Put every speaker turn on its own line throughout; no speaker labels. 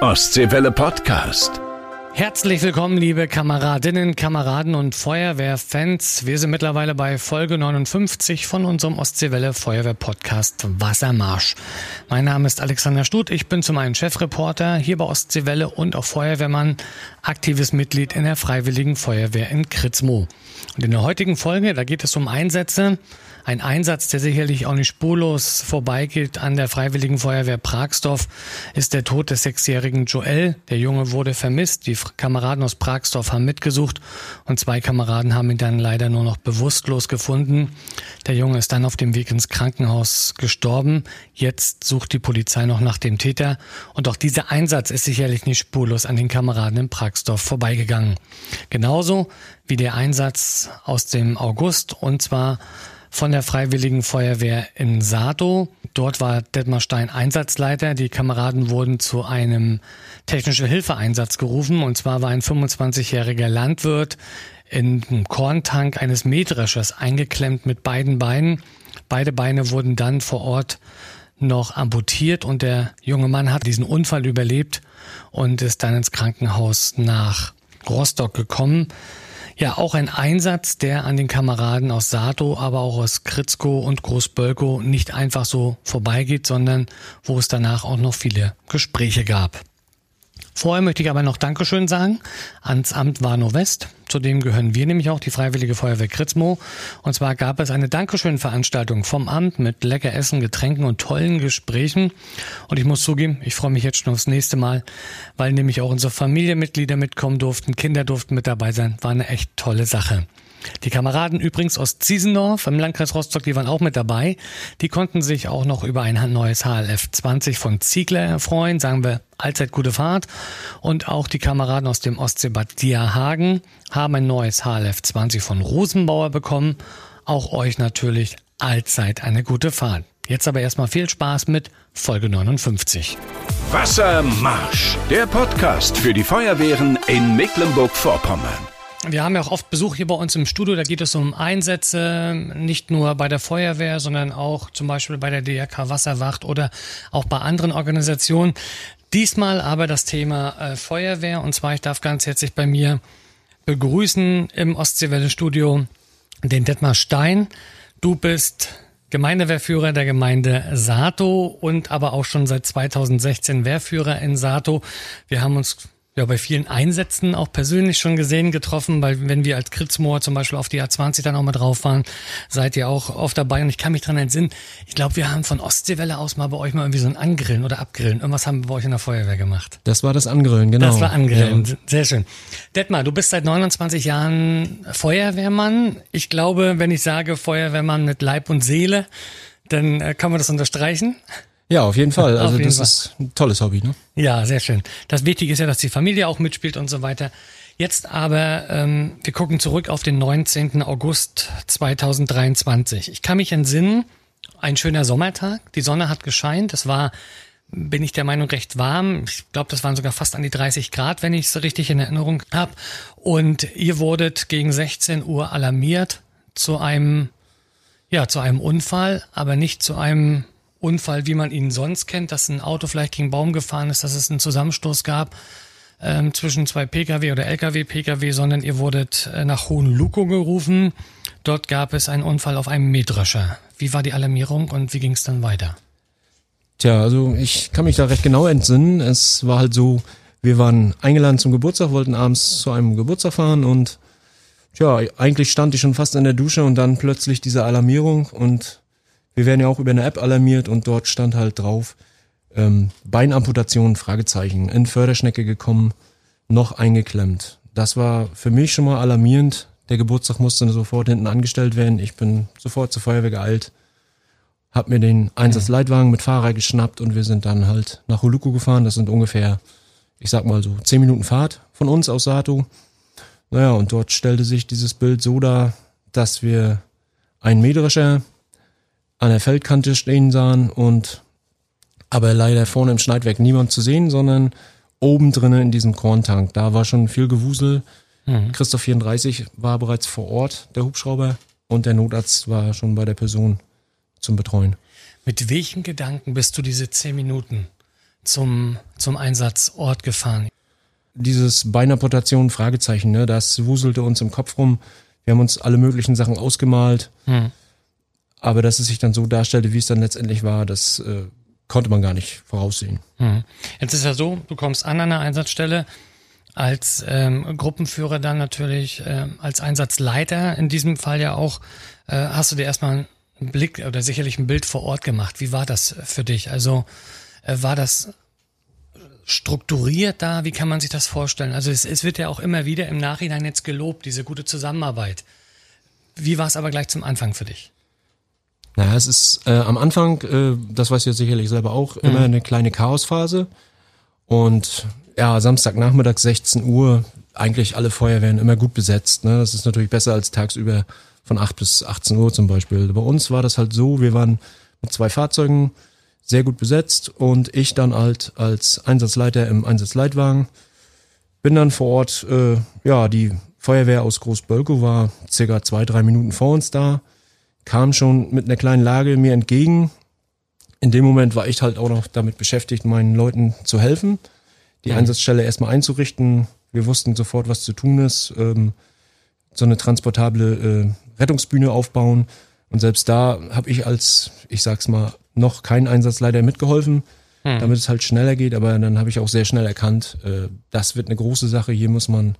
Ostseewelle Podcast.
Herzlich willkommen, liebe Kameradinnen, Kameraden und Feuerwehrfans. Wir sind mittlerweile bei Folge 59 von unserem Ostseewelle Feuerwehr Podcast Wassermarsch. Mein Name ist Alexander Stut. Ich bin zum einen Chefreporter hier bei Ostseewelle und auch Feuerwehrmann, aktives Mitglied in der Freiwilligen Feuerwehr in Kritzmo. Und in der heutigen Folge, da geht es um Einsätze, ein Einsatz, der sicherlich auch nicht spurlos vorbeigeht an der Freiwilligen Feuerwehr Pragsdorf, ist der Tod des sechsjährigen Joel. Der Junge wurde vermisst. Die Kameraden aus Pragsdorf haben mitgesucht und zwei Kameraden haben ihn dann leider nur noch bewusstlos gefunden. Der Junge ist dann auf dem Weg ins Krankenhaus gestorben. Jetzt sucht die Polizei noch nach dem Täter. Und auch dieser Einsatz ist sicherlich nicht spurlos an den Kameraden in Pragsdorf vorbeigegangen. Genauso wie der Einsatz aus dem August und zwar von der Freiwilligen Feuerwehr in Sato. Dort war Detmar Stein Einsatzleiter. Die Kameraden wurden zu einem technischen Hilfeeinsatz gerufen. Und zwar war ein 25-jähriger Landwirt in einem Korntank eines Mähdreschers eingeklemmt mit beiden Beinen. Beide Beine wurden dann vor Ort noch amputiert und der junge Mann hat diesen Unfall überlebt und ist dann ins Krankenhaus nach Rostock gekommen. Ja, auch ein Einsatz, der an den Kameraden aus Sato, aber auch aus Kritzko und Großbölko nicht einfach so vorbeigeht, sondern wo es danach auch noch viele Gespräche gab. Vorher möchte ich aber noch Dankeschön sagen ans Amt Warnow West. Zudem gehören wir nämlich auch die Freiwillige Feuerwehr Kritzmo. Und zwar gab es eine Dankeschön-Veranstaltung vom Amt mit lecker Essen, Getränken und tollen Gesprächen. Und ich muss zugeben, ich freue mich jetzt schon aufs nächste Mal, weil nämlich auch unsere Familienmitglieder mitkommen durften, Kinder durften mit dabei sein. War eine echt tolle Sache. Die Kameraden übrigens aus Ziesendorf im Landkreis Rostock, die waren auch mit dabei. Die konnten sich auch noch über ein neues HLF 20 von Ziegler erfreuen, sagen wir allzeit gute Fahrt. Und auch die Kameraden aus dem Ostseebad Dierhagen haben ein neues HLF 20 von Rosenbauer bekommen. Auch euch natürlich allzeit eine gute Fahrt. Jetzt aber erstmal viel Spaß mit Folge 59.
Wassermarsch, der Podcast für die Feuerwehren in Mecklenburg-Vorpommern.
Wir haben ja auch oft Besuch hier bei uns im Studio. Da geht es um Einsätze, nicht nur bei der Feuerwehr, sondern auch zum Beispiel bei der DRK Wasserwacht oder auch bei anderen Organisationen. Diesmal aber das Thema äh, Feuerwehr. Und zwar, ich darf ganz herzlich bei mir begrüßen im Ostseewelle-Studio den Detmar Stein. Du bist Gemeindewehrführer der Gemeinde Sato und aber auch schon seit 2016 Wehrführer in Sato. Wir haben uns ja bei vielen Einsätzen auch persönlich schon gesehen, getroffen, weil wenn wir als Kritzmoor zum Beispiel auf die A20 dann auch mal drauf waren, seid ihr auch oft dabei und ich kann mich dran entsinnen, ich glaube, wir haben von Ostseewelle aus mal bei euch mal irgendwie so ein Angrillen oder Abgrillen. Irgendwas haben wir bei euch in der Feuerwehr gemacht.
Das war das Angrillen, genau.
Das war Angrillen, ja. sehr schön. Detmar, du bist seit 29 Jahren Feuerwehrmann. Ich glaube, wenn ich sage Feuerwehrmann mit Leib und Seele, dann äh, kann man das unterstreichen.
Ja, auf jeden Fall. Also das Fall. ist ein tolles Hobby, ne?
Ja, sehr schön. Das Wichtige ist ja, dass die Familie auch mitspielt und so weiter. Jetzt aber, ähm, wir gucken zurück auf den 19. August 2023. Ich kann mich entsinnen, ein schöner Sommertag. Die Sonne hat gescheint. Es war, bin ich der Meinung, recht warm. Ich glaube, das waren sogar fast an die 30 Grad, wenn ich es richtig in Erinnerung habe. Und ihr wurdet gegen 16 Uhr alarmiert zu einem, ja, zu einem Unfall, aber nicht zu einem Unfall, wie man ihn sonst kennt, dass ein Auto vielleicht gegen Baum gefahren ist, dass es einen Zusammenstoß gab ähm, zwischen zwei Pkw oder Lkw-Pkw, sondern ihr wurdet äh, nach Hohenluko gerufen. Dort gab es einen Unfall auf einem Mähdrescher. Wie war die Alarmierung und wie ging es dann weiter?
Tja, also ich kann mich da recht genau entsinnen. Es war halt so, wir waren eingeladen zum Geburtstag, wollten abends zu einem Geburtstag fahren und tja, eigentlich stand ich schon fast in der Dusche und dann plötzlich diese Alarmierung und wir werden ja auch über eine App alarmiert und dort stand halt drauf, ähm, Beinamputation, Fragezeichen, in Förderschnecke gekommen, noch eingeklemmt. Das war für mich schon mal alarmierend. Der Geburtstag musste sofort hinten angestellt werden. Ich bin sofort zur Feuerwehr geeilt, hab mir den Einsatzleitwagen mit Fahrer geschnappt und wir sind dann halt nach Holuku gefahren. Das sind ungefähr, ich sag mal so, zehn Minuten Fahrt von uns aus Sato. Naja, und dort stellte sich dieses Bild so dar, dass wir einen Mähdrescher an der Feldkante stehen sahen und aber leider vorne im Schneidwerk niemand zu sehen, sondern oben drinnen in diesem Korntank. Da war schon viel Gewusel. Mhm. Christoph 34 war bereits vor Ort, der Hubschrauber, und der Notarzt war schon bei der Person zum Betreuen.
Mit welchen Gedanken bist du diese zehn Minuten zum, zum Einsatzort gefahren?
Dieses Beinamputation, Fragezeichen, ne, das wuselte uns im Kopf rum. Wir haben uns alle möglichen Sachen ausgemalt. Hm. Aber dass es sich dann so darstellte, wie es dann letztendlich war, das äh, konnte man gar nicht voraussehen.
Hm. Jetzt ist ja so, du kommst an einer Einsatzstelle als ähm, Gruppenführer dann natürlich, ähm, als Einsatzleiter in diesem Fall ja auch, äh, hast du dir erstmal einen Blick oder sicherlich ein Bild vor Ort gemacht. Wie war das für dich? Also äh, war das strukturiert da? Wie kann man sich das vorstellen? Also es, es wird ja auch immer wieder im Nachhinein jetzt gelobt, diese gute Zusammenarbeit. Wie war es aber gleich zum Anfang für dich?
Naja, es ist äh, am Anfang, äh, das weißt du jetzt sicherlich selber auch, mhm. immer eine kleine Chaosphase. Und ja, Samstagnachmittag 16 Uhr, eigentlich alle Feuerwehren immer gut besetzt. Ne? Das ist natürlich besser als tagsüber von 8 bis 18 Uhr zum Beispiel. Bei uns war das halt so, wir waren mit zwei Fahrzeugen sehr gut besetzt und ich dann halt als Einsatzleiter im Einsatzleitwagen bin dann vor Ort, äh, ja, die Feuerwehr aus Großbölkow war circa zwei, drei Minuten vor uns da, kam schon mit einer kleinen Lage mir entgegen. In dem Moment war ich halt auch noch damit beschäftigt, meinen Leuten zu helfen, die mhm. Einsatzstelle erstmal einzurichten. Wir wussten sofort, was zu tun ist, ähm, so eine transportable äh, Rettungsbühne aufbauen. Und selbst da habe ich als, ich sag's mal, noch keinen Einsatz leider mitgeholfen, hm. damit es halt schneller geht. Aber dann habe ich auch sehr schnell erkannt, äh, das wird eine große Sache. Hier muss man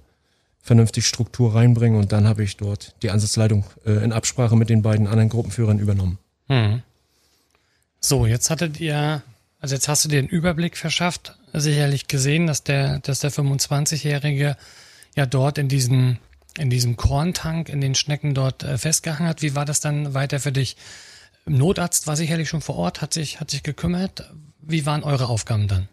vernünftig Struktur reinbringen. Und dann habe ich dort die Einsatzleitung äh, in Absprache mit den beiden anderen Gruppenführern übernommen. Hm.
So, jetzt hattet ihr, also jetzt hast du dir einen Überblick verschafft, sicherlich gesehen, dass der, dass der 25-Jährige ja dort in diesen in diesem Korntank in den Schnecken dort äh, festgehangen hat. Wie war das dann weiter für dich? Notarzt war sicherlich schon vor Ort, hat sich, hat sich gekümmert. Wie waren eure Aufgaben dann?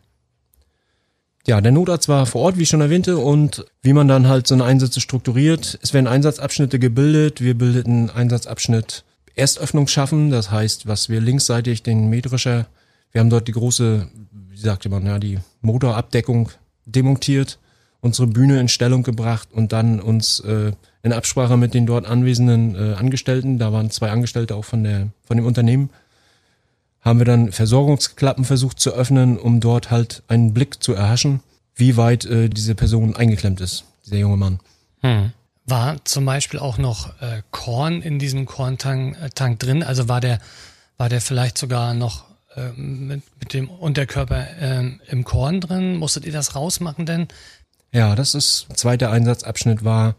Ja, der Notarzt war vor Ort, wie ich schon erwähnte, und wie man dann halt so eine Einsätze strukturiert. Es werden Einsatzabschnitte gebildet. Wir bildeten Einsatzabschnitt Erstöffnung schaffen. Das heißt, was wir linksseitig den Mähdrescher, wir haben dort die große, wie sagte man, ja, die Motorabdeckung demontiert unsere Bühne in Stellung gebracht und dann uns äh, in Absprache mit den dort anwesenden äh, Angestellten, da waren zwei Angestellte auch von der von dem Unternehmen, haben wir dann Versorgungsklappen versucht zu öffnen, um dort halt einen Blick zu erhaschen, wie weit äh, diese Person eingeklemmt ist, dieser junge Mann.
Hm. War zum Beispiel auch noch äh, Korn in diesem Korntank äh, Tank drin? Also war der war der vielleicht sogar noch äh, mit, mit dem Unterkörper äh, im Korn drin? Musstet ihr das rausmachen denn?
Ja, das ist zweiter Einsatzabschnitt war,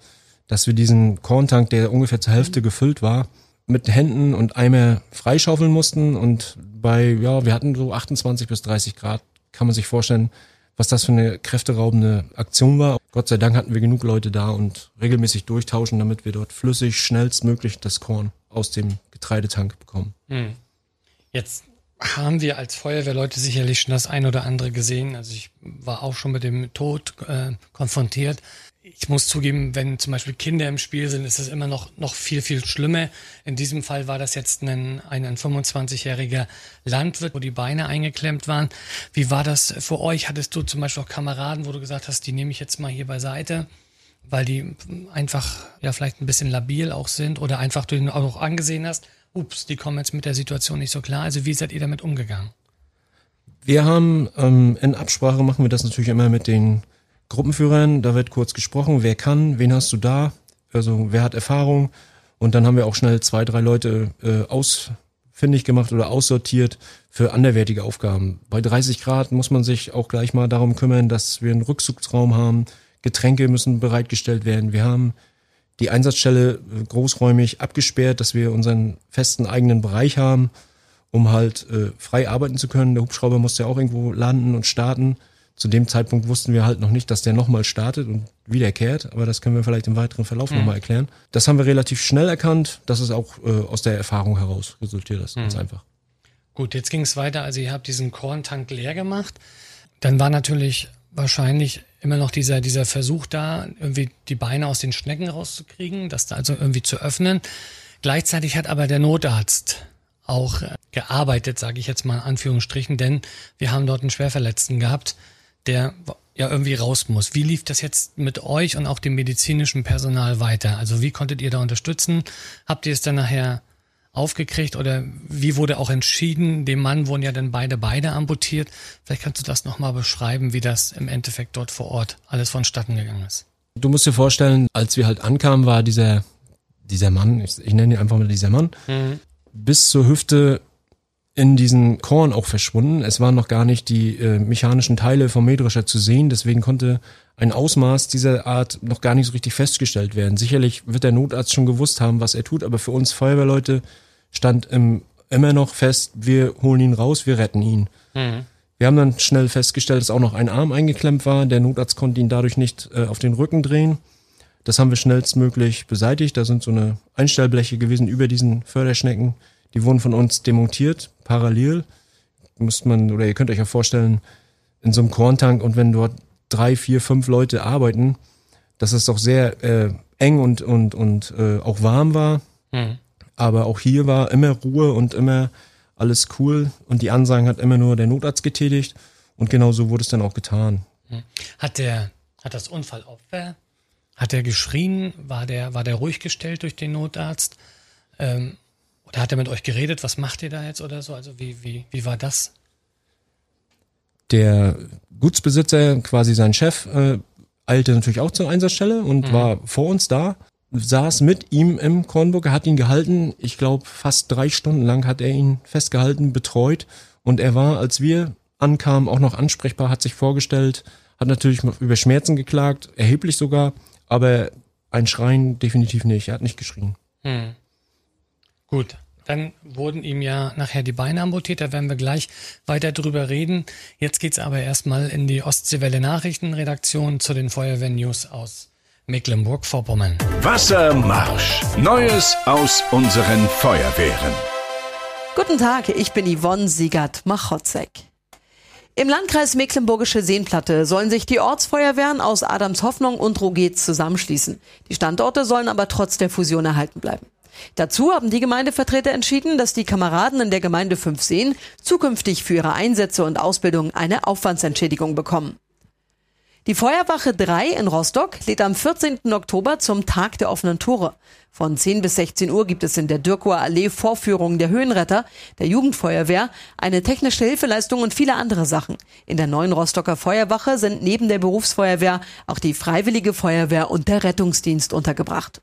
dass wir diesen Korntank, der ungefähr zur Hälfte gefüllt war, mit Händen und Eimer freischaufeln mussten und bei, ja, wir hatten so 28 bis 30 Grad, kann man sich vorstellen, was das für eine kräfteraubende Aktion war. Gott sei Dank hatten wir genug Leute da und regelmäßig durchtauschen, damit wir dort flüssig schnellstmöglich das Korn aus dem Getreidetank bekommen. Hm.
Jetzt haben wir als Feuerwehrleute sicherlich schon das ein oder andere gesehen. Also ich war auch schon mit dem Tod äh, konfrontiert. Ich muss zugeben, wenn zum Beispiel Kinder im Spiel sind, ist es immer noch, noch viel, viel schlimmer. In diesem Fall war das jetzt ein, ein, ein 25-jähriger Landwirt, wo die Beine eingeklemmt waren. Wie war das für euch? Hattest du zum Beispiel auch Kameraden, wo du gesagt hast, die nehme ich jetzt mal hier beiseite? weil die einfach ja vielleicht ein bisschen labil auch sind oder einfach du ihn auch angesehen hast, ups, die kommen jetzt mit der Situation nicht so klar. Also wie seid ihr damit umgegangen?
Wir haben ähm, in Absprache machen wir das natürlich immer mit den Gruppenführern. Da wird kurz gesprochen, wer kann, wen hast du da, also wer hat Erfahrung. Und dann haben wir auch schnell zwei, drei Leute äh, ausfindig gemacht oder aussortiert für anderwertige Aufgaben. Bei 30 Grad muss man sich auch gleich mal darum kümmern, dass wir einen Rückzugsraum haben. Getränke müssen bereitgestellt werden. Wir haben die Einsatzstelle großräumig abgesperrt, dass wir unseren festen eigenen Bereich haben, um halt äh, frei arbeiten zu können. Der Hubschrauber musste ja auch irgendwo landen und starten. Zu dem Zeitpunkt wussten wir halt noch nicht, dass der nochmal startet und wiederkehrt, aber das können wir vielleicht im weiteren Verlauf mhm. nochmal erklären. Das haben wir relativ schnell erkannt. Das ist auch äh, aus der Erfahrung heraus resultiert das mhm. ganz einfach.
Gut, jetzt ging es weiter. Also ihr habt diesen Korntank leer gemacht. Dann war natürlich wahrscheinlich immer noch dieser, dieser Versuch da, irgendwie die Beine aus den Schnecken rauszukriegen, das da also irgendwie zu öffnen. Gleichzeitig hat aber der Notarzt auch äh, gearbeitet, sage ich jetzt mal in Anführungsstrichen, denn wir haben dort einen Schwerverletzten gehabt, der ja irgendwie raus muss. Wie lief das jetzt mit euch und auch dem medizinischen Personal weiter? Also wie konntet ihr da unterstützen? Habt ihr es dann nachher aufgekriegt oder wie wurde auch entschieden? Dem Mann wurden ja dann beide Beine amputiert. Vielleicht kannst du das nochmal beschreiben, wie das im Endeffekt dort vor Ort alles vonstatten gegangen ist.
Du musst dir vorstellen, als wir halt ankamen, war dieser, dieser Mann, ich, ich nenne ihn einfach mal dieser Mann, mhm. bis zur Hüfte in diesen Korn auch verschwunden. Es waren noch gar nicht die äh, mechanischen Teile vom Mähdrescher zu sehen, deswegen konnte ein Ausmaß dieser Art noch gar nicht so richtig festgestellt werden. Sicherlich wird der Notarzt schon gewusst haben, was er tut, aber für uns Feuerwehrleute stand im, immer noch fest, wir holen ihn raus, wir retten ihn. Mhm. Wir haben dann schnell festgestellt, dass auch noch ein Arm eingeklemmt war. Der Notarzt konnte ihn dadurch nicht äh, auf den Rücken drehen. Das haben wir schnellstmöglich beseitigt. Da sind so eine Einstellbleche gewesen über diesen Förderschnecken. Die wurden von uns demontiert, parallel. Muss man, oder ihr könnt euch ja vorstellen, in so einem Korntank und wenn dort drei, vier, fünf Leute arbeiten, dass es doch sehr äh, eng und, und, und äh, auch warm war. Mhm. Aber auch hier war immer Ruhe und immer alles cool und die Ansagen hat immer nur der Notarzt getätigt und genau so wurde es dann auch getan.
Hm. Hat der, hat das Unfallopfer, hat er geschrien, war der, war der ruhig gestellt durch den Notarzt? Ähm, oder hat er mit euch geredet, was macht ihr da jetzt oder so? Also wie, wie, wie war das?
Der Gutsbesitzer, quasi sein Chef, äh, eilte natürlich auch zur Einsatzstelle und mhm. war vor uns da saß mit ihm im Kornburg, hat ihn gehalten. Ich glaube, fast drei Stunden lang hat er ihn festgehalten, betreut. Und er war, als wir ankamen, auch noch ansprechbar, hat sich vorgestellt, hat natürlich über Schmerzen geklagt, erheblich sogar, aber ein Schreien definitiv nicht. Er hat nicht geschrien. Hm.
Gut. Dann wurden ihm ja nachher die Beine amputiert, da werden wir gleich weiter drüber reden. Jetzt geht's aber erstmal in die Ostseewelle Nachrichtenredaktion zu den Feuerwehrnews aus Mecklenburg-Vorpommern.
Wassermarsch. Neues aus unseren Feuerwehren.
Guten Tag, ich bin Yvonne Siegert-Machotzek. Im Landkreis Mecklenburgische Seenplatte sollen sich die Ortsfeuerwehren aus Adamshoffnung und Rogetz zusammenschließen. Die Standorte sollen aber trotz der Fusion erhalten bleiben. Dazu haben die Gemeindevertreter entschieden, dass die Kameraden in der Gemeinde Fünfseen zukünftig für ihre Einsätze und Ausbildung eine Aufwandsentschädigung bekommen. Die Feuerwache 3 in Rostock lädt am 14. Oktober zum Tag der offenen Tore. Von 10 bis 16 Uhr gibt es in der Dürkower Allee Vorführungen der Höhenretter, der Jugendfeuerwehr, eine technische Hilfeleistung und viele andere Sachen. In der neuen Rostocker Feuerwache sind neben der Berufsfeuerwehr auch die Freiwillige Feuerwehr und der Rettungsdienst untergebracht.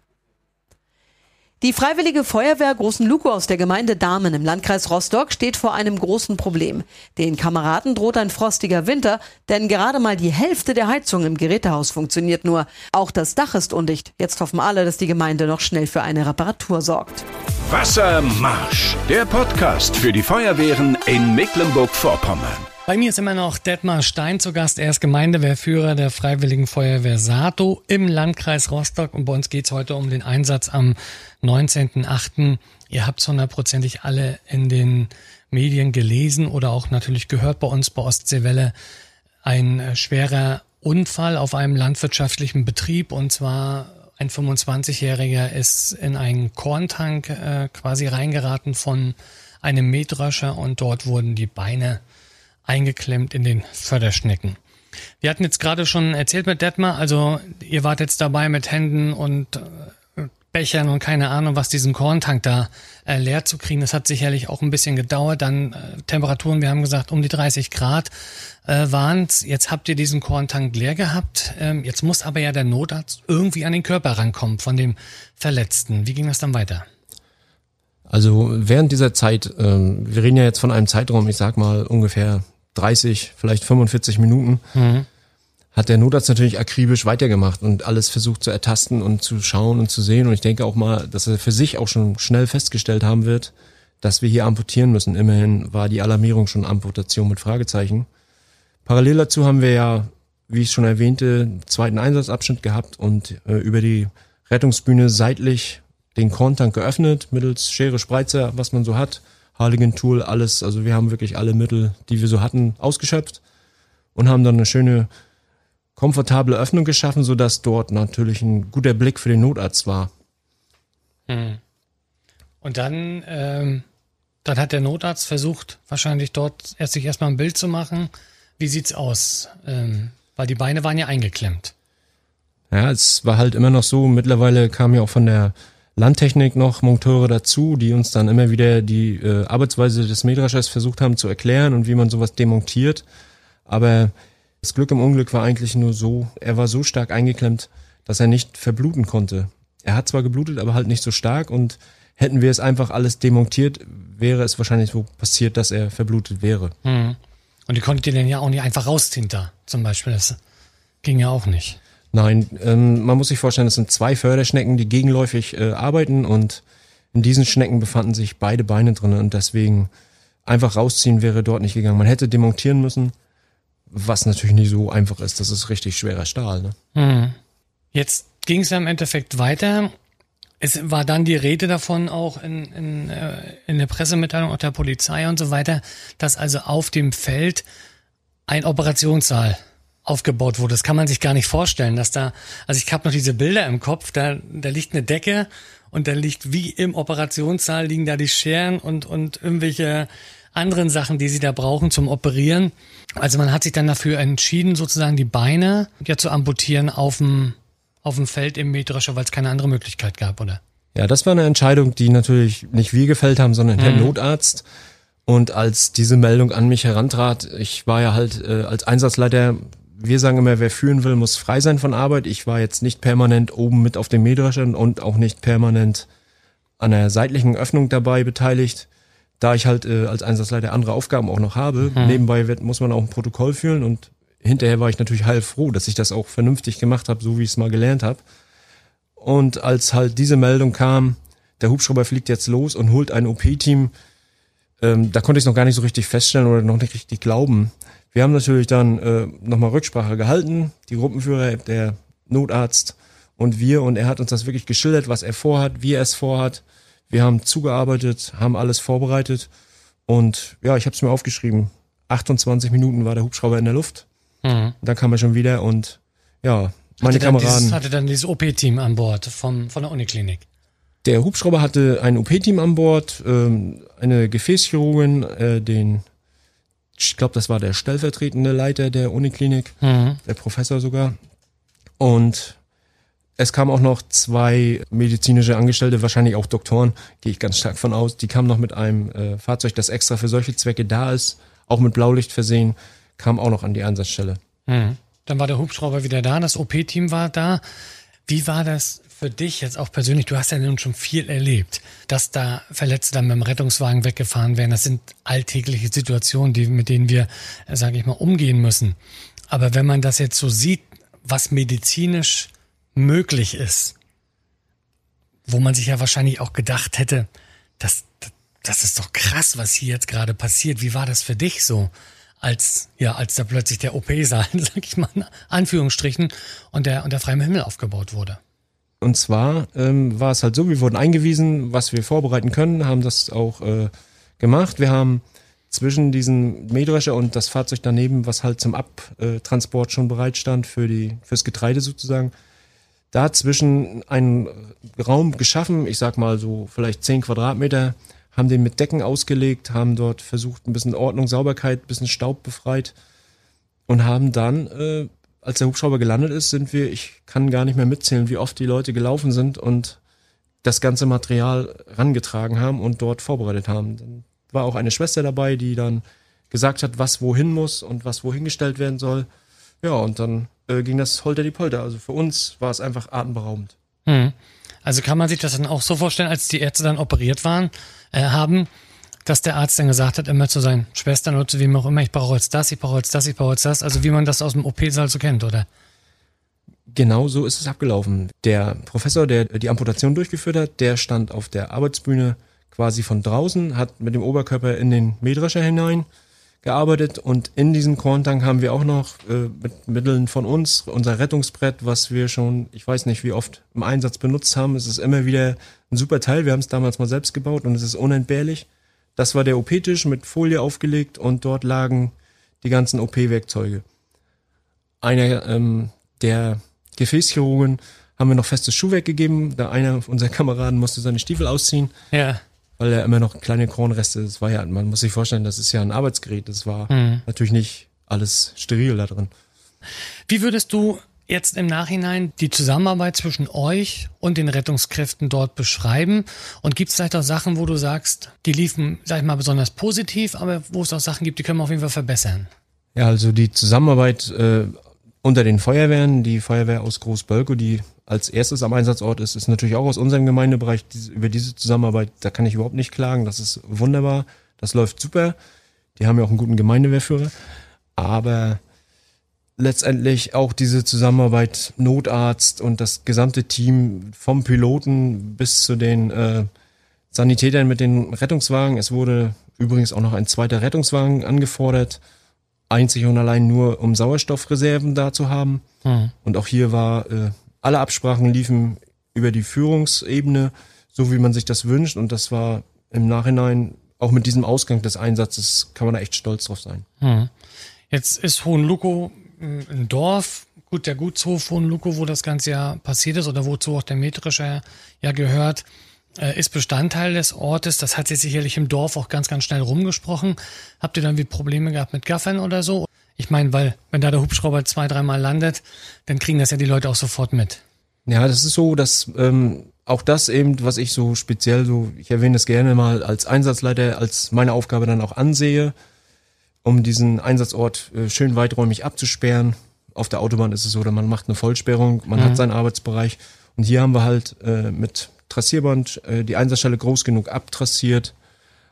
Die Freiwillige Feuerwehr Großen Luko aus der Gemeinde Dahmen im Landkreis Rostock steht vor einem großen Problem. Den Kameraden droht ein frostiger Winter, denn gerade mal die Hälfte der Heizung im Gerätehaus funktioniert nur. Auch das Dach ist undicht. Jetzt hoffen alle, dass die Gemeinde noch schnell für eine Reparatur sorgt.
Wassermarsch, der Podcast für die Feuerwehren in Mecklenburg-Vorpommern.
Bei mir ist immer noch Detmar Stein zu Gast. Er ist Gemeindewehrführer der Freiwilligen Feuerwehr Sato im Landkreis Rostock. Und bei uns geht es heute um den Einsatz am 19.8. Ihr habt es hundertprozentig alle in den Medien gelesen oder auch natürlich gehört bei uns bei Ostseewelle. Ein äh, schwerer Unfall auf einem landwirtschaftlichen Betrieb und zwar ein 25-Jähriger ist in einen Korntank äh, quasi reingeraten von einem Mähdrescher und dort wurden die Beine eingeklemmt in den Förderschnecken. Wir hatten jetzt gerade schon erzählt mit Detmar, also ihr wart jetzt dabei mit Händen und äh, Bechern und keine Ahnung, was diesen Korntank da äh, leer zu kriegen. Das hat sicherlich auch ein bisschen gedauert. Dann äh, Temperaturen, wir haben gesagt, um die 30 Grad äh, waren Jetzt habt ihr diesen Korntank leer gehabt. Ähm, jetzt muss aber ja der Notarzt irgendwie an den Körper rankommen von dem Verletzten. Wie ging das dann weiter?
Also während dieser Zeit, ähm, wir reden ja jetzt von einem Zeitraum, ich sag mal ungefähr 30, vielleicht 45 Minuten, mhm. hat der Notarzt natürlich akribisch weitergemacht und alles versucht zu ertasten und zu schauen und zu sehen. Und ich denke auch mal, dass er für sich auch schon schnell festgestellt haben wird, dass wir hier amputieren müssen. Immerhin war die Alarmierung schon Amputation mit Fragezeichen. Parallel dazu haben wir ja, wie ich schon erwähnte, zweiten Einsatzabschnitt gehabt und äh, über die Rettungsbühne seitlich den Korntank geöffnet, mittels Schere, Spreizer, was man so hat Harlingen Tool, alles. Also wir haben wirklich alle Mittel, die wir so hatten, ausgeschöpft und haben dann eine schöne, komfortable Öffnung geschaffen, so dass dort natürlich ein guter Blick für den Notarzt war.
Hm. Und dann, ähm, dann hat der Notarzt versucht, wahrscheinlich dort erst sich erstmal ein Bild zu machen. Wie sieht's aus? Ähm, weil die Beine waren ja eingeklemmt.
Ja, es war halt immer noch so. Mittlerweile kam ja auch von der Landtechnik noch Monteure dazu, die uns dann immer wieder die äh, Arbeitsweise des Mähdreschers versucht haben zu erklären und wie man sowas demontiert. Aber das Glück im Unglück war eigentlich nur so, er war so stark eingeklemmt, dass er nicht verbluten konnte. Er hat zwar geblutet, aber halt nicht so stark und hätten wir es einfach alles demontiert, wäre es wahrscheinlich so passiert, dass er verblutet wäre.
Hm. Und die konntet ihr dann ja auch nicht einfach rausziehen da, zum Beispiel. Das ging ja auch nicht.
Nein, ähm, man muss sich vorstellen, es sind zwei Förderschnecken, die gegenläufig äh, arbeiten und in diesen Schnecken befanden sich beide Beine drin und deswegen einfach rausziehen wäre dort nicht gegangen. Man hätte demontieren müssen, was natürlich nicht so einfach ist. Das ist richtig schwerer Stahl. Ne?
Hm. Jetzt ging es ja im Endeffekt weiter. Es war dann die Rede davon auch in, in, äh, in der Pressemitteilung auch der Polizei und so weiter, dass also auf dem Feld ein Operationssaal aufgebaut wurde. Das kann man sich gar nicht vorstellen, dass da, also ich habe noch diese Bilder im Kopf, da, da liegt eine Decke und da liegt wie im Operationssaal liegen da die Scheren und, und irgendwelche anderen Sachen, die sie da brauchen zum Operieren. Also man hat sich dann dafür entschieden, sozusagen die Beine ja zu amputieren auf dem auf dem Feld im Mähdrescher, weil es keine andere Möglichkeit gab, oder?
Ja, das war eine Entscheidung, die natürlich nicht wir gefällt haben, sondern mhm. der Notarzt. Und als diese Meldung an mich herantrat, ich war ja halt äh, als Einsatzleiter, wir sagen immer, wer führen will, muss frei sein von Arbeit. Ich war jetzt nicht permanent oben mit auf dem Mähdrescher und auch nicht permanent an der seitlichen Öffnung dabei beteiligt, da ich halt äh, als Einsatzleiter andere Aufgaben auch noch habe. Mhm. Nebenbei wird, muss man auch ein Protokoll führen und hinterher war ich natürlich heilfroh, dass ich das auch vernünftig gemacht habe, so wie ich es mal gelernt habe. Und als halt diese Meldung kam, der Hubschrauber fliegt jetzt los und holt ein OP-Team, ähm, da konnte ich es noch gar nicht so richtig feststellen oder noch nicht richtig glauben. Wir haben natürlich dann äh, nochmal Rücksprache gehalten, die Gruppenführer, der Notarzt und wir. Und er hat uns das wirklich geschildert, was er vorhat, wie er es vorhat. Wir haben zugearbeitet, haben alles vorbereitet. Und ja, ich habe es mir aufgeschrieben. 28 Minuten war der Hubschrauber in der Luft. Mhm. Dann kam er schon wieder und ja, meine
hatte
Kameraden.
Dieses, hatte dann dieses OP-Team an Bord vom, von der Uniklinik.
Der Hubschrauber hatte ein OP-Team an Bord, ähm, eine Gefäßchirurgin, äh, den, ich glaube, das war der stellvertretende Leiter der Uniklinik, mhm. der Professor sogar. Und es kamen auch noch zwei medizinische Angestellte, wahrscheinlich auch Doktoren, gehe ich ganz stark von aus. Die kamen noch mit einem äh, Fahrzeug, das extra für solche Zwecke da ist, auch mit Blaulicht versehen kam auch noch an die Einsatzstelle.
Mhm. Dann war der Hubschrauber wieder da, das OP-Team war da. Wie war das für dich jetzt auch persönlich? Du hast ja nun schon viel erlebt, dass da Verletzte dann mit dem Rettungswagen weggefahren werden. Das sind alltägliche Situationen, die, mit denen wir, sage ich mal, umgehen müssen. Aber wenn man das jetzt so sieht, was medizinisch möglich ist, wo man sich ja wahrscheinlich auch gedacht hätte, das, das ist doch krass, was hier jetzt gerade passiert. Wie war das für dich so? als, ja, als da plötzlich der OP-Saal, sag ich mal, in Anführungsstrichen, und der, und der freie Himmel aufgebaut wurde.
Und zwar ähm, war es halt so, wir wurden eingewiesen, was wir vorbereiten können, haben das auch äh, gemacht. Wir haben zwischen diesem Mähdrescher und das Fahrzeug daneben, was halt zum Abtransport schon bereit stand für die, fürs Getreide sozusagen, dazwischen einen Raum geschaffen, ich sag mal so vielleicht zehn Quadratmeter, haben den mit Decken ausgelegt, haben dort versucht, ein bisschen Ordnung, Sauberkeit, ein bisschen Staub befreit und haben dann, äh, als der Hubschrauber gelandet ist, sind wir, ich kann gar nicht mehr mitzählen, wie oft die Leute gelaufen sind und das ganze Material rangetragen haben und dort vorbereitet haben. Dann war auch eine Schwester dabei, die dann gesagt hat, was wohin muss und was wohin gestellt werden soll. Ja, und dann äh, ging das holter die Polter. Also für uns war es einfach atemberaubend.
Hm. Also kann man sich das dann auch so vorstellen, als die Ärzte dann operiert waren, äh, haben, dass der Arzt dann gesagt hat, immer zu seinen Schwestern oder zu wem auch immer, ich brauche jetzt das, ich brauche jetzt das, ich brauche jetzt das, also wie man das aus dem OP-Saal so kennt, oder?
Genau so ist es abgelaufen. Der Professor, der die Amputation durchgeführt hat, der stand auf der Arbeitsbühne quasi von draußen, hat mit dem Oberkörper in den Mähdrescher hinein gearbeitet und in diesem Korntank haben wir auch noch äh, mit Mitteln von uns unser Rettungsbrett, was wir schon, ich weiß nicht wie oft im Einsatz benutzt haben. Es ist immer wieder ein super Teil. Wir haben es damals mal selbst gebaut und es ist unentbehrlich. Das war der OP-Tisch mit Folie aufgelegt und dort lagen die ganzen OP-Werkzeuge. Einer ähm, der Gefäßchirurgen haben wir noch festes Schuhwerk gegeben. Da einer unserer Kameraden musste seine Stiefel ausziehen.
Ja
weil er immer noch kleine Kornreste, das war ja, man muss sich vorstellen, das ist ja ein Arbeitsgerät, das war mhm. natürlich nicht alles steril da drin.
Wie würdest du jetzt im Nachhinein die Zusammenarbeit zwischen euch und den Rettungskräften dort beschreiben? Und gibt es vielleicht auch Sachen, wo du sagst, die liefen, sag ich mal, besonders positiv, aber wo es auch Sachen gibt, die können wir auf jeden Fall verbessern?
Ja, also die Zusammenarbeit äh, unter den Feuerwehren, die Feuerwehr aus Großbölkow, die als erstes am Einsatzort ist, ist natürlich auch aus unserem Gemeindebereich. Diese, über diese Zusammenarbeit, da kann ich überhaupt nicht klagen. Das ist wunderbar. Das läuft super. Die haben ja auch einen guten Gemeindewehrführer. Aber letztendlich auch diese Zusammenarbeit Notarzt und das gesamte Team vom Piloten bis zu den äh, Sanitätern mit den Rettungswagen. Es wurde übrigens auch noch ein zweiter Rettungswagen angefordert, einzig und allein nur um Sauerstoffreserven da zu haben. Mhm. Und auch hier war, äh, alle Absprachen liefen über die Führungsebene, so wie man sich das wünscht. Und das war im Nachhinein, auch mit diesem Ausgang des Einsatzes, kann man da echt stolz drauf sein.
Mhm. Jetzt ist Hohenluko ein Dorf, gut, der Gutshof von Luko, wo das Ganze ja passiert ist oder wozu auch der Metrische ja gehört, äh, ist Bestandteil des Ortes. Das hat sich sicherlich im Dorf auch ganz, ganz schnell rumgesprochen. Habt ihr dann wie Probleme gehabt mit Gaffern oder so? Ich meine, weil wenn da der Hubschrauber zwei, dreimal landet, dann kriegen das ja die Leute auch sofort mit.
Ja, das ist so, dass ähm, auch das eben, was ich so speziell so, ich erwähne es gerne mal als Einsatzleiter, als meine Aufgabe dann auch ansehe um diesen Einsatzort äh, schön weiträumig abzusperren. Auf der Autobahn ist es so, oder man macht eine Vollsperrung, man mhm. hat seinen Arbeitsbereich. Und hier haben wir halt äh, mit Trassierband äh, die Einsatzstelle groß genug abtrassiert.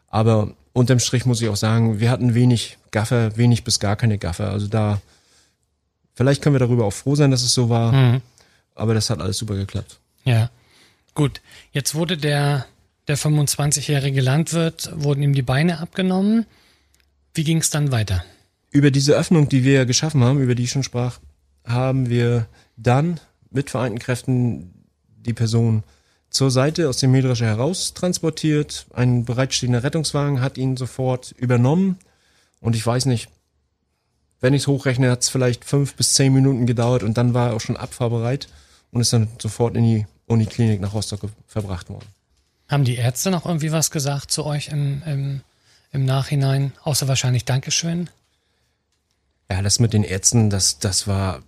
Aber unterm Strich muss ich auch sagen, wir hatten wenig Gaffer, wenig bis gar keine Gaffer. Also da, vielleicht können wir darüber auch froh sein, dass es so war. Mhm. Aber das hat alles super geklappt.
Ja. Gut. Jetzt wurde der, der 25-jährige Landwirt, wurden ihm die Beine abgenommen. Wie ging es dann weiter?
Über diese Öffnung, die wir geschaffen haben, über die ich schon sprach, haben wir dann mit vereinten Kräften die Person zur Seite aus dem Mähdrescher heraus transportiert. Ein bereitstehender Rettungswagen hat ihn sofort übernommen. Und ich weiß nicht, wenn ich es hochrechne, hat es vielleicht fünf bis zehn Minuten gedauert und dann war er auch schon abfahrbereit und ist dann sofort in die Uniklinik nach Rostock verbracht worden.
Haben die Ärzte noch irgendwie was gesagt zu euch im, im im Nachhinein, außer wahrscheinlich Dankeschön?
Ja, das mit den Ärzten, das, das war,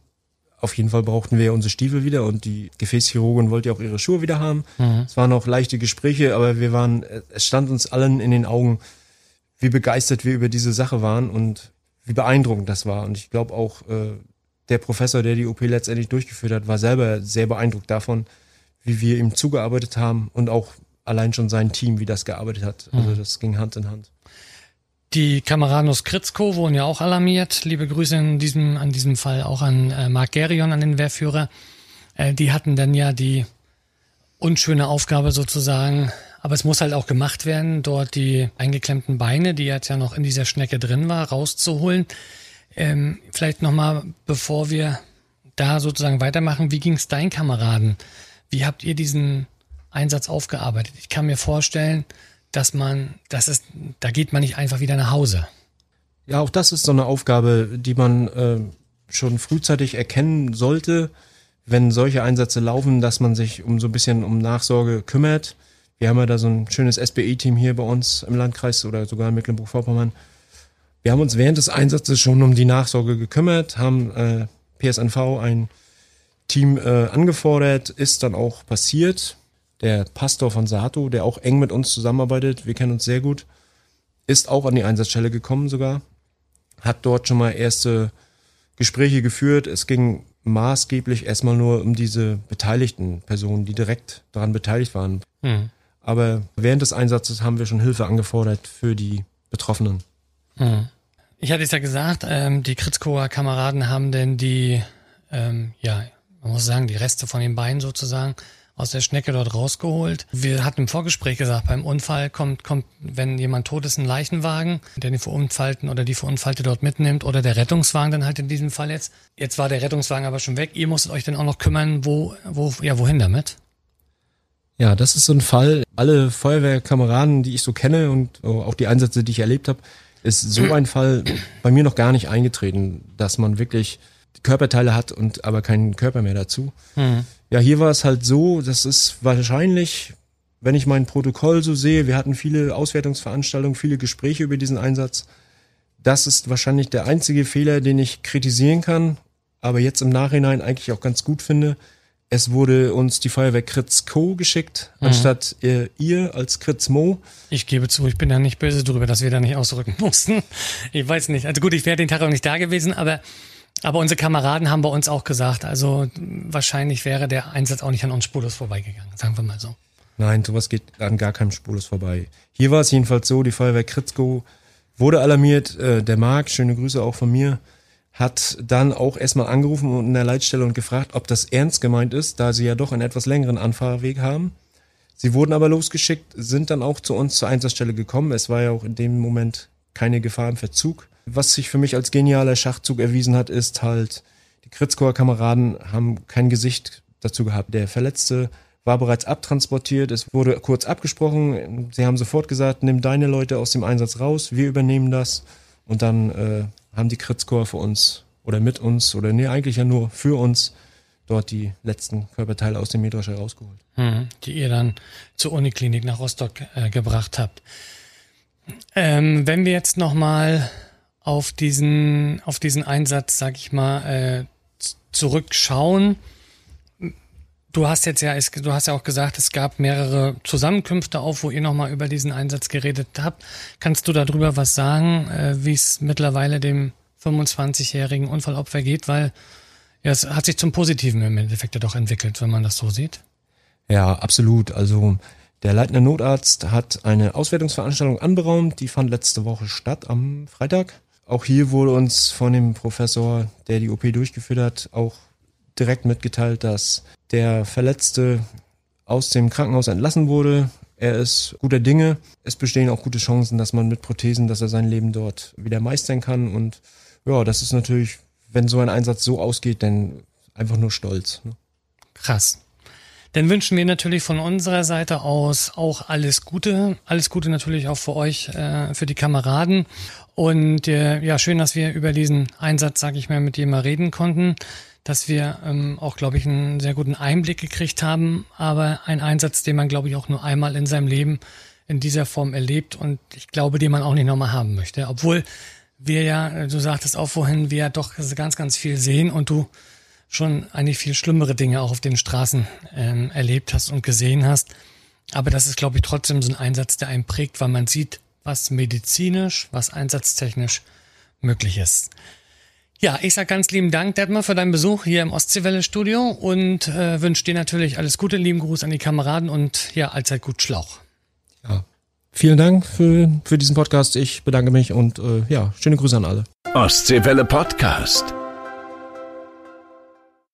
auf jeden Fall brauchten wir unsere Stiefel wieder und die Gefäßchirurgin wollte ja auch ihre Schuhe wieder haben. Mhm. Es waren noch leichte Gespräche, aber wir waren, es stand uns allen in den Augen, wie begeistert wir über diese Sache waren und wie beeindruckend das war. Und ich glaube auch, äh, der Professor, der die OP letztendlich durchgeführt hat, war selber sehr beeindruckt davon, wie wir ihm zugearbeitet haben und auch allein schon sein Team, wie das gearbeitet hat. Also mhm. das ging Hand in Hand.
Die Kameraden aus Kritzko wurden ja auch alarmiert. Liebe Grüße in diesem, an diesem Fall auch an äh, Marc Gerion, an den Wehrführer. Äh, die hatten dann ja die unschöne Aufgabe sozusagen, aber es muss halt auch gemacht werden, dort die eingeklemmten Beine, die jetzt ja noch in dieser Schnecke drin war, rauszuholen. Ähm, vielleicht nochmal, bevor wir da sozusagen weitermachen, wie ging es deinen Kameraden? Wie habt ihr diesen Einsatz aufgearbeitet? Ich kann mir vorstellen, dass man, das ist, da geht man nicht einfach wieder nach Hause.
Ja, auch das ist so eine Aufgabe, die man äh, schon frühzeitig erkennen sollte, wenn solche Einsätze laufen, dass man sich um so ein bisschen um Nachsorge kümmert. Wir haben ja da so ein schönes SBE-Team hier bei uns im Landkreis oder sogar in Mecklenburg-Vorpommern. Wir haben uns während des Einsatzes schon um die Nachsorge gekümmert, haben äh, PSNV ein Team äh, angefordert, ist dann auch passiert der Pastor von Sato, der auch eng mit uns zusammenarbeitet, wir kennen uns sehr gut, ist auch an die Einsatzstelle gekommen sogar, hat dort schon mal erste Gespräche geführt. Es ging maßgeblich erstmal nur um diese beteiligten Personen, die direkt daran beteiligt waren. Mhm. Aber während des Einsatzes haben wir schon Hilfe angefordert für die Betroffenen.
Mhm. Ich hatte es ja gesagt, ähm, die Kritzkower Kameraden haben denn die, ähm, ja, man muss sagen, die Reste von den Beinen sozusagen aus der Schnecke dort rausgeholt. Wir hatten im Vorgespräch gesagt, beim Unfall kommt, kommt, wenn jemand tot ist, ein Leichenwagen, der den Verunfallten oder die Verunfallte dort mitnimmt oder der Rettungswagen dann halt in diesem Fall jetzt. Jetzt war der Rettungswagen aber schon weg. Ihr musstet euch dann auch noch kümmern, wo, wo, ja, wohin damit?
Ja, das ist so ein Fall. Alle Feuerwehrkameraden, die ich so kenne und auch die Einsätze, die ich erlebt habe, ist so ein Fall bei mir noch gar nicht eingetreten, dass man wirklich Körperteile hat und aber keinen Körper mehr dazu. Mhm. Ja, hier war es halt so, das ist wahrscheinlich, wenn ich mein Protokoll so sehe, wir hatten viele Auswertungsveranstaltungen, viele Gespräche über diesen Einsatz. Das ist wahrscheinlich der einzige Fehler, den ich kritisieren kann. aber jetzt im Nachhinein eigentlich auch ganz gut finde. Es wurde uns die Feuerwehr Kritz Co. geschickt, mhm. anstatt äh, ihr als Kritz Mo.
Ich gebe zu, ich bin da nicht böse drüber, dass wir da nicht ausrücken mussten. Ich weiß nicht. Also gut, ich wäre den Tag auch nicht da gewesen, aber, aber unsere Kameraden haben bei uns auch gesagt, also wahrscheinlich wäre der Einsatz auch nicht an uns spurlos vorbeigegangen, sagen wir mal so.
Nein, sowas geht an gar keinem spurlos vorbei. Hier war es jedenfalls so, die Feuerwehr Kritzko wurde alarmiert, äh, der Marc, schöne Grüße auch von mir, hat dann auch erstmal angerufen in der Leitstelle und gefragt, ob das ernst gemeint ist, da sie ja doch einen etwas längeren Anfahrweg haben. Sie wurden aber losgeschickt, sind dann auch zu uns zur Einsatzstelle gekommen. Es war ja auch in dem Moment keine Gefahr im Verzug. Was sich für mich als genialer Schachzug erwiesen hat, ist halt, die Kritzkower Kameraden haben kein Gesicht dazu gehabt. Der Verletzte war bereits abtransportiert, es wurde kurz abgesprochen. Sie haben sofort gesagt, nimm deine Leute aus dem Einsatz raus, wir übernehmen das. Und dann äh, haben die Kritzchor für uns oder mit uns oder nee, eigentlich ja nur für uns dort die letzten Körperteile aus dem Mähdrescher rausgeholt.
Mhm, die ihr dann zur Uniklinik nach Rostock äh, gebracht habt. Ähm, wenn wir jetzt nochmal auf diesen, auf diesen Einsatz, sag ich mal, äh, zurückschauen, Du hast jetzt ja, du hast ja auch gesagt, es gab mehrere Zusammenkünfte auf, wo ihr nochmal über diesen Einsatz geredet habt. Kannst du darüber was sagen, äh, wie es mittlerweile dem 25-jährigen Unfallopfer geht? Weil ja, es hat sich zum Positiven im Endeffekt ja doch entwickelt, wenn man das so sieht.
Ja, absolut. Also der leitende Notarzt hat eine Auswertungsveranstaltung anberaumt, die fand letzte Woche statt am Freitag. Auch hier wurde uns von dem Professor, der die OP durchgeführt hat, auch direkt mitgeteilt, dass der Verletzte aus dem Krankenhaus entlassen wurde. Er ist guter Dinge. Es bestehen auch gute Chancen, dass man mit Prothesen, dass er sein Leben dort wieder meistern kann. Und ja, das ist natürlich, wenn so ein Einsatz so ausgeht, dann einfach nur stolz. Ne?
Krass. Dann wünschen wir natürlich von unserer Seite aus auch alles Gute. Alles Gute natürlich auch für euch, äh, für die Kameraden. Und äh, ja, schön, dass wir über diesen Einsatz, sag ich mal, mit dir mal reden konnten dass wir ähm, auch, glaube ich, einen sehr guten Einblick gekriegt haben, aber ein Einsatz, den man, glaube ich, auch nur einmal in seinem Leben in dieser Form erlebt und ich glaube, den man auch nicht nochmal haben möchte. Obwohl wir ja, äh, du sagtest auch vorhin, wir ja doch ganz, ganz viel sehen und du schon eigentlich viel schlimmere Dinge auch auf den Straßen ähm, erlebt hast und gesehen hast. Aber das ist, glaube ich, trotzdem so ein Einsatz, der einen prägt, weil man sieht, was medizinisch, was einsatztechnisch möglich ist. Ja, ich sag ganz lieben Dank, Detmar, für deinen Besuch hier im Ostseewelle-Studio und äh, wünsche dir natürlich alles Gute, lieben Gruß an die Kameraden und ja, allzeit gut Schlauch.
Ja, vielen Dank für, für diesen Podcast. Ich bedanke mich und äh, ja, schöne Grüße an alle.
Ostseewelle Podcast.